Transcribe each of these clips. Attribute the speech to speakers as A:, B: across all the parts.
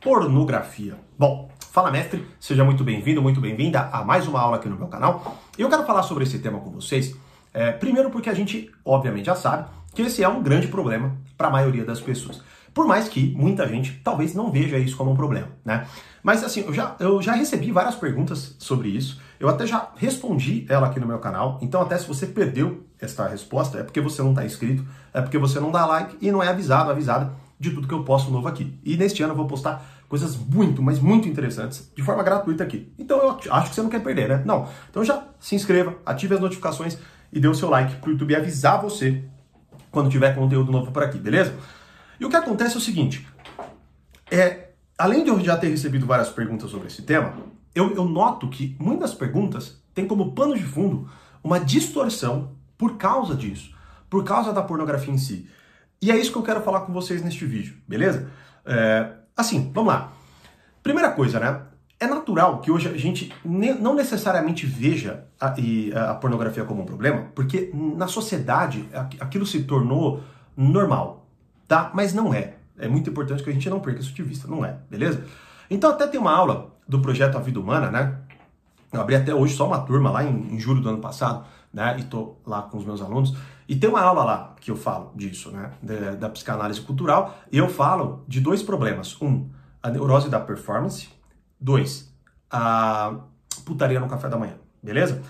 A: pornografia. Bom, fala mestre, seja muito bem-vindo, muito bem-vinda a mais uma aula aqui no meu canal. Eu quero falar sobre esse tema com vocês, é, primeiro porque a gente, obviamente, já sabe que esse é um grande problema para a maioria das pessoas. Por mais que muita gente talvez não veja isso como um problema, né? Mas assim, eu já, eu já recebi várias perguntas sobre isso, eu até já respondi ela aqui no meu canal, então até se você perdeu esta resposta, é porque você não está inscrito, é porque você não dá like e não é avisado, avisada de tudo que eu posto novo aqui. E neste ano eu vou postar coisas muito, mas muito interessantes de forma gratuita aqui. Então eu acho que você não quer perder, né? Não. Então já se inscreva, ative as notificações e dê o seu like para o YouTube avisar você quando tiver conteúdo novo por aqui, beleza? E o que acontece é o seguinte: é, além de eu já ter recebido várias perguntas sobre esse tema, eu, eu noto que muitas perguntas têm como pano de fundo uma distorção por causa disso, por causa da pornografia em si. E é isso que eu quero falar com vocês neste vídeo, beleza? É, assim, vamos lá. Primeira coisa, né? É natural que hoje a gente não necessariamente veja a, a, pornografia como um problema, porque na sociedade aquilo se tornou normal, tá? Mas não é. É muito importante que a gente não perca isso de vista, não é, beleza? Então até tem uma aula do projeto A Vida Humana, né? Eu abri até hoje só uma turma lá em, em julho do ano passado, né? E tô lá com os meus alunos. E tem uma aula lá que eu falo disso, né? Da, da psicanálise cultural. E eu falo de dois problemas. Um, a neurose da performance. Dois, a putaria no café da manhã. Beleza?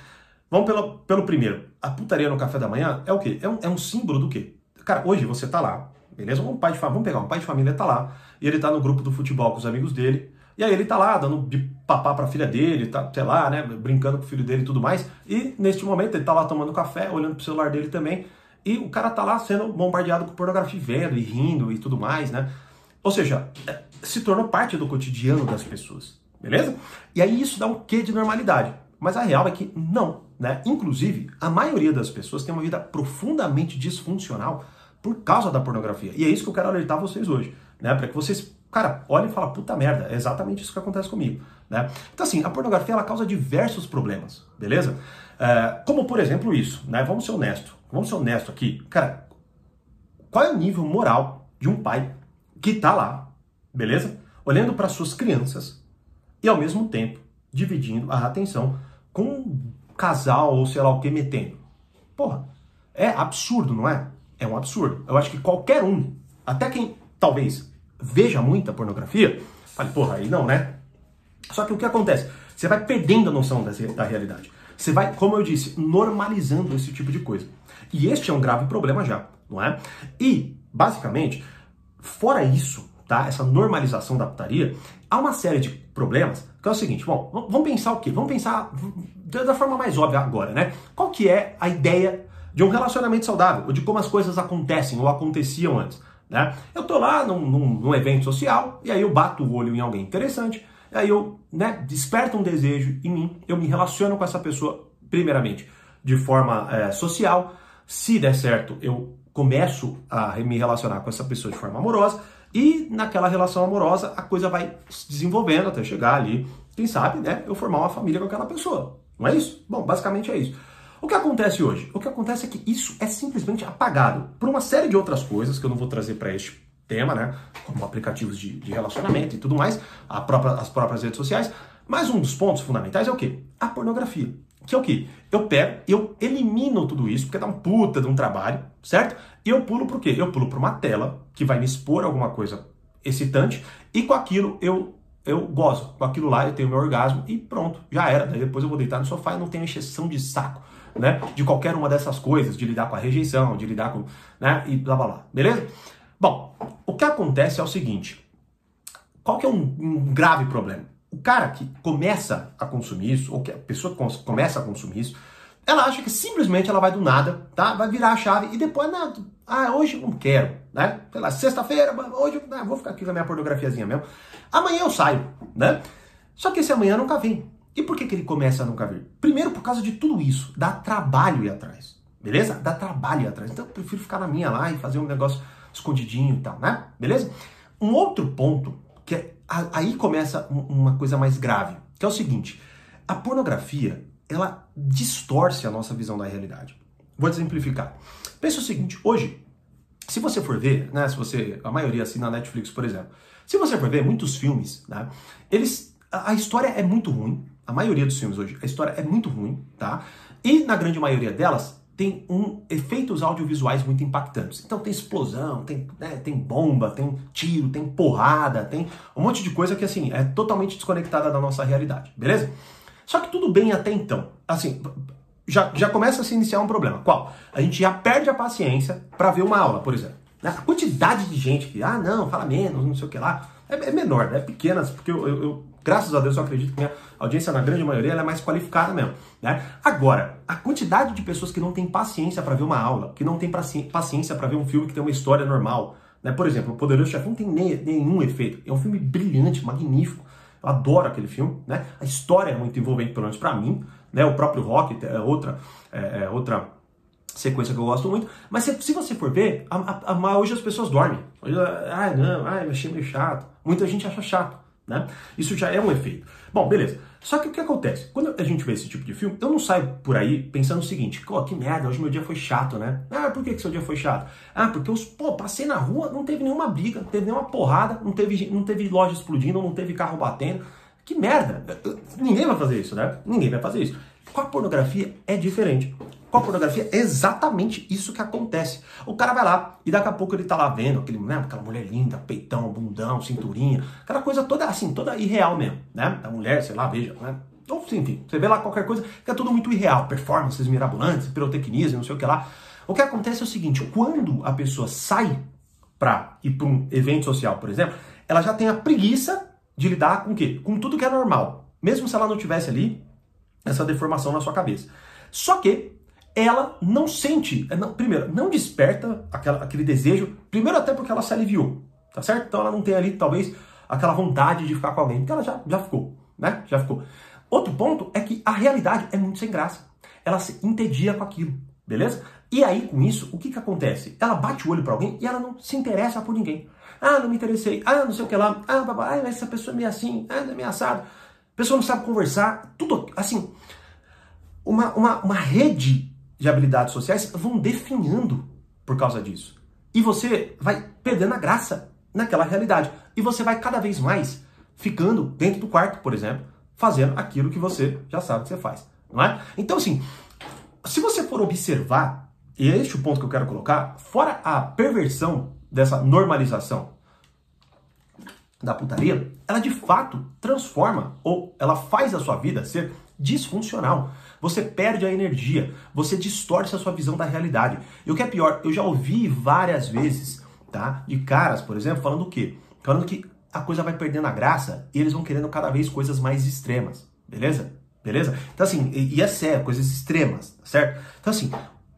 A: Vamos pelo, pelo primeiro. A putaria no café da manhã é o quê? É um, é um símbolo do quê? Cara, hoje você tá lá, beleza? Um pai de família, vamos pegar um pai de família tá lá, e ele tá no grupo do futebol com os amigos dele, e aí ele tá lá dando de papá pra filha dele, tá, sei lá, né, brincando com o filho dele e tudo mais. E neste momento ele tá lá tomando café, olhando pro celular dele também. E o cara tá lá sendo bombardeado com pornografia, vendo e rindo e tudo mais, né? Ou seja, é, se tornou parte do cotidiano das pessoas, beleza? E aí isso dá um quê de normalidade. Mas a real é que não, né? Inclusive, a maioria das pessoas tem uma vida profundamente disfuncional por causa da pornografia. E é isso que eu quero alertar vocês hoje, né? Para que vocês Cara, olha e fala, puta merda, é exatamente isso que acontece comigo. Né? Então, assim, a pornografia ela causa diversos problemas, beleza? É, como, por exemplo, isso, né? Vamos ser honesto. Vamos ser honesto aqui. Cara, qual é o nível moral de um pai que tá lá, beleza? Olhando para suas crianças e, ao mesmo tempo, dividindo a atenção com um casal ou sei lá o que metendo. Porra, é absurdo, não é? É um absurdo. Eu acho que qualquer um, até quem talvez veja muita pornografia, fale, porra, aí não, né? Só que o que acontece? Você vai perdendo a noção da, da realidade. Você vai, como eu disse, normalizando esse tipo de coisa. E este é um grave problema já, não é? E, basicamente, fora isso, tá? Essa normalização da putaria, há uma série de problemas que é o seguinte, bom, vamos pensar o quê? Vamos pensar da forma mais óbvia agora, né? Qual que é a ideia de um relacionamento saudável, ou de como as coisas acontecem ou aconteciam antes? Né? Eu tô lá num, num, num, evento social e aí eu bato o olho em alguém interessante, aí eu né, desperto um desejo em mim, eu me relaciono com essa pessoa, primeiramente, de forma é, social. Se der certo, eu começo a me relacionar com essa pessoa de forma amorosa, e naquela relação amorosa a coisa vai se desenvolvendo até chegar ali, quem sabe, né, eu formar uma família com aquela pessoa. Não é isso? Bom, basicamente é isso. O que acontece hoje? O que acontece é que isso é simplesmente apagado por uma série de outras coisas que eu não vou trazer para este tema, né? Como aplicativos de, de relacionamento e tudo mais, própria, as próprias redes sociais. Mas um dos pontos fundamentais é o quê? A pornografia. Que é o quê? Eu pego, eu elimino tudo isso, porque dá um puta de um trabalho, certo? E eu pulo pro quê? Eu pulo para uma tela que vai me expor alguma coisa excitante e com aquilo eu eu gozo. Com aquilo lá eu tenho meu orgasmo e pronto, já era. Daí depois eu vou deitar no sofá e não tenho exceção de saco né? De qualquer uma dessas coisas, de lidar com a rejeição, de lidar com, né? E blá blá blá, beleza? Bom, o que acontece é o seguinte: qual que é um, um grave problema? O cara que começa a consumir isso, ou que a pessoa que começa a consumir isso, ela acha que simplesmente ela vai do nada, tá? Vai virar a chave e depois, nada. Ah, hoje não quero, né? Sei lá, sexta-feira, hoje eu vou ficar aqui com a minha pornografiazinha mesmo. Amanhã eu saio, né? Só que esse amanhã nunca vem. E por que, que ele começa a nunca vir? Primeiro, por causa de tudo isso. Dá trabalho ir atrás. Beleza? Dá trabalho ir atrás. Então eu prefiro ficar na minha lá e fazer um negócio escondidinho e tal, né? Beleza? Um outro ponto, que é, aí começa uma coisa mais grave, que é o seguinte: a pornografia, ela distorce a nossa visão da realidade. Vou exemplificar. Pensa o seguinte, hoje, se você for ver, né, se você, a maioria assina a Netflix, por exemplo, Se você for ver muitos filmes, né, eles a história é muito ruim, a maioria dos filmes hoje, a história é muito ruim, tá? E na grande maioria delas tem um efeitos audiovisuais muito impactantes. Então tem explosão, tem, né, tem bomba, tem tiro, tem porrada, tem um monte de coisa que assim é totalmente desconectada da nossa realidade, beleza? Só que tudo bem até então. Assim, já, já começa a se iniciar um problema. Qual? A gente já perde a paciência para ver uma aula, por exemplo. Né? A quantidade de gente que, ah, não, fala menos, não sei o que lá, é, é menor, né? é pequena, porque eu, eu, graças a Deus, eu acredito que minha audiência, na grande maioria, é mais qualificada mesmo. Né? Agora, a quantidade de pessoas que não tem paciência para ver uma aula, que não tem paciência para ver um filme que tem uma história normal. Né? Por exemplo, O Poderoso Chefão não tem nenhum efeito. É um filme brilhante, magnífico. Eu adoro aquele filme, né? A história é muito envolvente, pelo menos para mim, né? O próprio Rock é outra, é, é outra sequência que eu gosto muito. Mas se, se você for ver, a, a, a, hoje as pessoas dormem. Hoje, ah, não, ah, eu achei meio chato. Muita gente acha chato, né? Isso já é um efeito. Bom, beleza. Só que o que acontece? Quando a gente vê esse tipo de filme, eu não saio por aí pensando o seguinte, oh, que merda, hoje meu dia foi chato, né? Ah, por que, que seu dia foi chato? Ah, porque eu, pô, passei na rua, não teve nenhuma briga, não teve nenhuma porrada, não teve, não teve loja explodindo, não teve carro batendo. Que merda! Ninguém vai fazer isso, né? Ninguém vai fazer isso. Com a pornografia é diferente. Com a pornografia é exatamente isso que acontece. O cara vai lá e daqui a pouco ele tá lá vendo aquele, né, aquela mulher linda, peitão, bundão, cinturinha, aquela coisa toda assim, toda irreal mesmo, né? A mulher, sei lá, veja, né? Ou enfim, você vê lá qualquer coisa que é tudo muito irreal, performances mirabolantes, pirotecnias, não sei o que lá. O que acontece é o seguinte, quando a pessoa sai para ir para um evento social, por exemplo, ela já tem a preguiça de lidar com o quê? Com tudo que é normal. Mesmo se ela não tivesse ali essa deformação na sua cabeça. Só que ela não sente, é, não, primeiro, não desperta aquela, aquele desejo, primeiro até porque ela se aliviou, tá certo? Então ela não tem ali, talvez, aquela vontade de ficar com alguém, porque ela já, já ficou, né? Já ficou. Outro ponto é que a realidade é muito sem graça. Ela se entedia com aquilo, beleza? E aí, com isso, o que que acontece? Ela bate o olho para alguém e ela não se interessa por ninguém. Ah, não me interessei. Ah, não sei o que lá. Ah, babá, ah, essa pessoa é meio assim. Ah, é assado. A pessoa não sabe conversar. Tudo, assim, uma, uma, uma rede de habilidades sociais vão definhando por causa disso. E você vai perdendo a graça naquela realidade. E você vai cada vez mais ficando dentro do quarto, por exemplo, fazendo aquilo que você já sabe que você faz, não é? Então, assim, se você for observar, e é este o ponto que eu quero colocar, fora a perversão dessa normalização da putaria, ela de fato transforma ou ela faz a sua vida ser disfuncional. Você perde a energia, você distorce a sua visão da realidade. E o que é pior, eu já ouvi várias vezes, tá? De caras, por exemplo, falando o quê? Falando que a coisa vai perdendo a graça e eles vão querendo cada vez coisas mais extremas, beleza? Beleza? Então assim, e é sério, coisas extremas, tá certo? Então assim,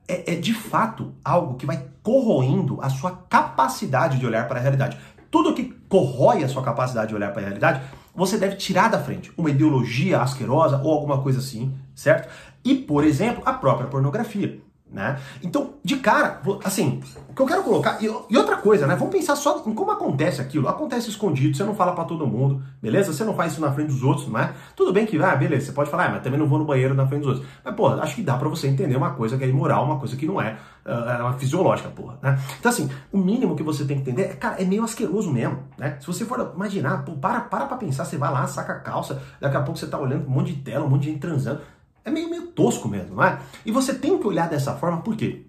A: é, é de fato algo que vai corroendo a sua capacidade de olhar para a realidade. Tudo que corrói a sua capacidade de olhar para a realidade você deve tirar da frente uma ideologia asquerosa ou alguma coisa assim, certo? E, por exemplo, a própria pornografia. Né? Então, de cara, assim, o que eu quero colocar. E, outra coisa, né? Vamos pensar só em como acontece aquilo. Acontece escondido, você não fala para todo mundo, beleza? Você não faz isso na frente dos outros, não é? Tudo bem que, ah, beleza, você pode falar, ah, mas também não vou no banheiro na frente dos outros. Mas, pô, acho que dá para você entender uma coisa que é imoral, uma coisa que não é, uh, uma fisiológica, porra, né? Então, assim, o mínimo que você tem que entender é, cara, é meio asqueroso mesmo, né? Se você for imaginar, pô, para, para pra pensar, você vai lá, saca a calça, daqui a pouco você tá olhando um monte de tela, um monte de gente transando. É meio, meio tosco mesmo, não é? E você tem que olhar dessa forma, por quê?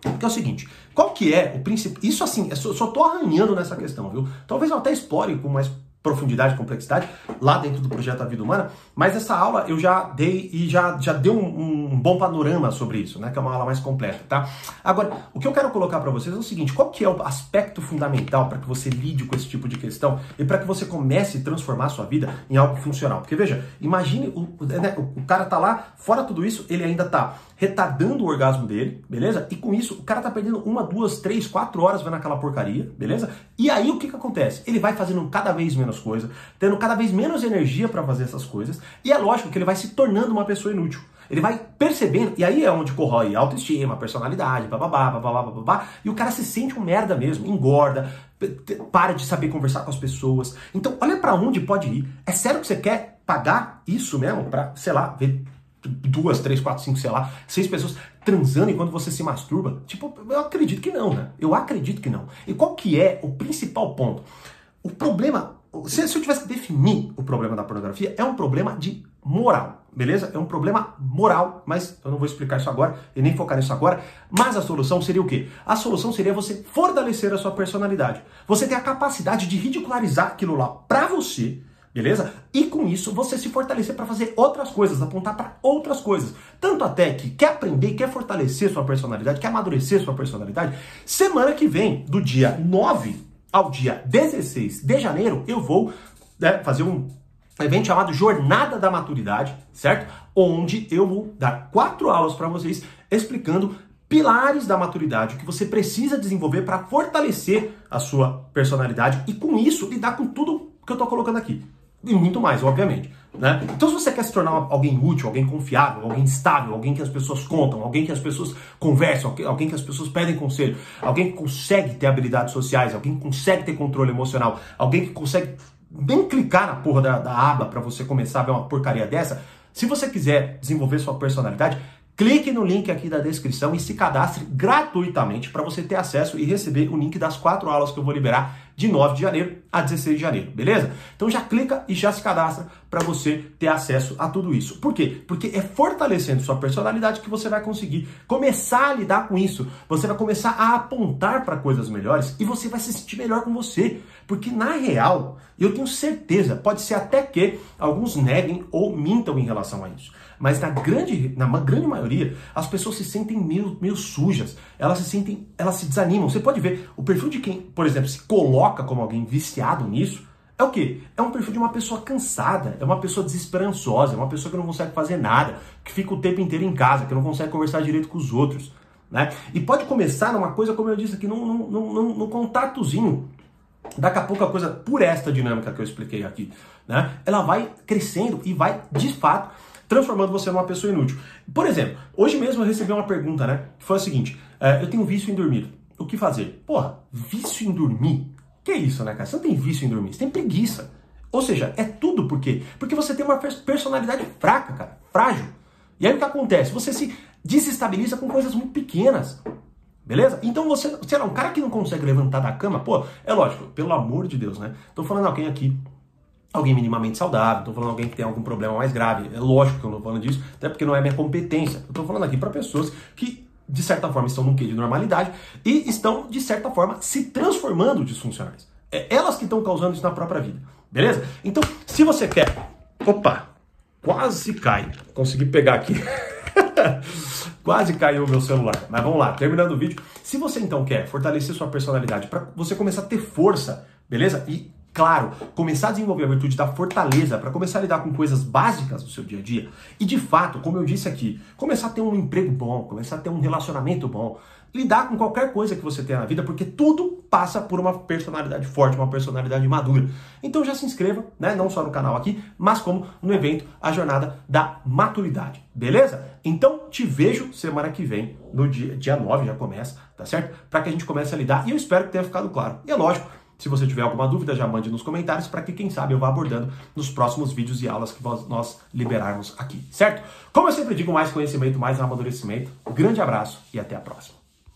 A: Porque é o seguinte, qual que é o princípio? Isso assim, eu só, só tô arranhando nessa questão, viu? Talvez eu até explore com mais profundidade, complexidade lá dentro do projeto A Vida Humana, mas essa aula eu já dei e já, já deu um, um bom panorama sobre isso, né? Que é uma aula mais completa, tá? Agora, o que eu quero colocar para vocês é o seguinte: qual que é o aspecto fundamental para que você lide com esse tipo de questão e para que você comece a transformar a sua vida em algo funcional? Porque veja, imagine o, né, o cara tá lá, fora tudo isso, ele ainda tá retardando o orgasmo dele, beleza? E com isso, o cara tá perdendo uma, duas, três, quatro horas vendo aquela porcaria, beleza? E aí o que que acontece? Ele vai fazendo cada vez menos coisa, tendo cada vez menos energia para fazer essas coisas, e é lógico que ele vai se tornando uma pessoa inútil. Ele vai percebendo, e aí é onde corrói autoestima, personalidade, bababá, bababá, bababá, e o cara se sente um merda mesmo, engorda, para de saber conversar com as pessoas. Então, olha para onde pode ir. É sério que você quer pagar isso mesmo para, sei lá, ver duas, três, quatro, cinco, sei lá, seis pessoas transando enquanto você se masturba? Tipo, eu acredito que não, né? Eu acredito que não. E qual que é o principal ponto? o problema, se, se eu tivesse que definir o problema da pornografia, é um problema de moral, beleza? É um problema moral, mas eu não vou explicar isso agora e nem focar nisso agora. Mas a solução seria o quê? A solução seria você fortalecer a sua personalidade. Você ter a capacidade de ridicularizar aquilo lá pra você, beleza? E com isso você se fortalecer para fazer outras coisas, apontar para outras coisas. Tanto até que quer aprender, quer fortalecer sua personalidade, quer amadurecer sua personalidade. Semana que vem, do dia 9 ao dia 16 de janeiro, eu vou né, fazer um evento chamado Jornada da Maturidade, certo? Onde eu vou dar quatro aulas para vocês explicando pilares da maturidade que você precisa desenvolver para fortalecer a sua personalidade e com isso lidar com tudo que eu estou colocando aqui. E muito mais, obviamente. Né? Então, se você quer se tornar alguém útil, alguém confiável, alguém estável, alguém que as pessoas contam, alguém que as pessoas conversam, alguém que as pessoas pedem conselho, alguém que consegue ter habilidades sociais, alguém que consegue ter controle emocional, alguém que consegue nem clicar na porra da, da aba para você começar a ver uma porcaria dessa. Se você quiser desenvolver sua personalidade, clique no link aqui da descrição e se cadastre gratuitamente para você ter acesso e receber o link das quatro aulas que eu vou liberar de 9 de janeiro a 16 de janeiro, beleza? Então já clica e já se cadastra para você ter acesso a tudo isso. Por quê? Porque é fortalecendo sua personalidade que você vai conseguir começar a lidar com isso. Você vai começar a apontar para coisas melhores e você vai se sentir melhor com você. Porque na real, eu tenho certeza, pode ser até que alguns neguem ou mintam em relação a isso. Mas na grande, na grande maioria, as pessoas se sentem meio, meio sujas. Elas se sentem, elas se desanimam. Você pode ver o perfil de quem, por exemplo, se coloca como alguém viciado nisso. É o quê? É um perfil de uma pessoa cansada, é uma pessoa desesperançosa, é uma pessoa que não consegue fazer nada, que fica o tempo inteiro em casa, que não consegue conversar direito com os outros. Né? E pode começar numa coisa, como eu disse aqui, num, num, num, num contatozinho. Daqui a pouco a coisa, por esta dinâmica que eu expliquei aqui, né? ela vai crescendo e vai, de fato, transformando você numa pessoa inútil. Por exemplo, hoje mesmo eu recebi uma pergunta, né? Que foi a seguinte: é, eu tenho vício em dormir. O que fazer? Porra, vício em dormir? Que isso, né, cara? Você não tem vício em dormir, você tem preguiça. Ou seja, é tudo por quê? Porque você tem uma personalidade fraca, cara, frágil. E aí o que acontece? Você se desestabiliza com coisas muito pequenas. Beleza? Então você, sei lá, um cara que não consegue levantar da cama, pô, é lógico, pelo amor de Deus, né? Tô falando alguém aqui alguém minimamente saudável, estou falando alguém que tem algum problema mais grave. É lógico que eu não estou falando disso, até porque não é minha competência. Eu estou falando aqui para pessoas que, de certa forma, estão no quê de normalidade e estão, de certa forma, se transformando disfuncionais. É elas que estão causando isso na própria vida. Beleza? Então, se você quer. Opa! Quase cai. Consegui pegar aqui. Quase caiu o meu celular. Mas vamos lá, terminando o vídeo. Se você então quer fortalecer sua personalidade para você começar a ter força, beleza? E Claro, começar a desenvolver a virtude da fortaleza para começar a lidar com coisas básicas do seu dia a dia. E de fato, como eu disse aqui, começar a ter um emprego bom, começar a ter um relacionamento bom, lidar com qualquer coisa que você tenha na vida, porque tudo passa por uma personalidade forte, uma personalidade madura. Então já se inscreva, né, não só no canal aqui, mas como no evento A Jornada da Maturidade, beleza? Então te vejo semana que vem, no dia, dia 9 já começa, tá certo? Para que a gente comece a lidar, e eu espero que tenha ficado claro. E é lógico, se você tiver alguma dúvida, já mande nos comentários para que, quem sabe, eu vá abordando nos próximos vídeos e aulas que nós liberarmos aqui, certo? Como eu sempre digo, mais conhecimento, mais amadurecimento. Um grande abraço e até a próxima.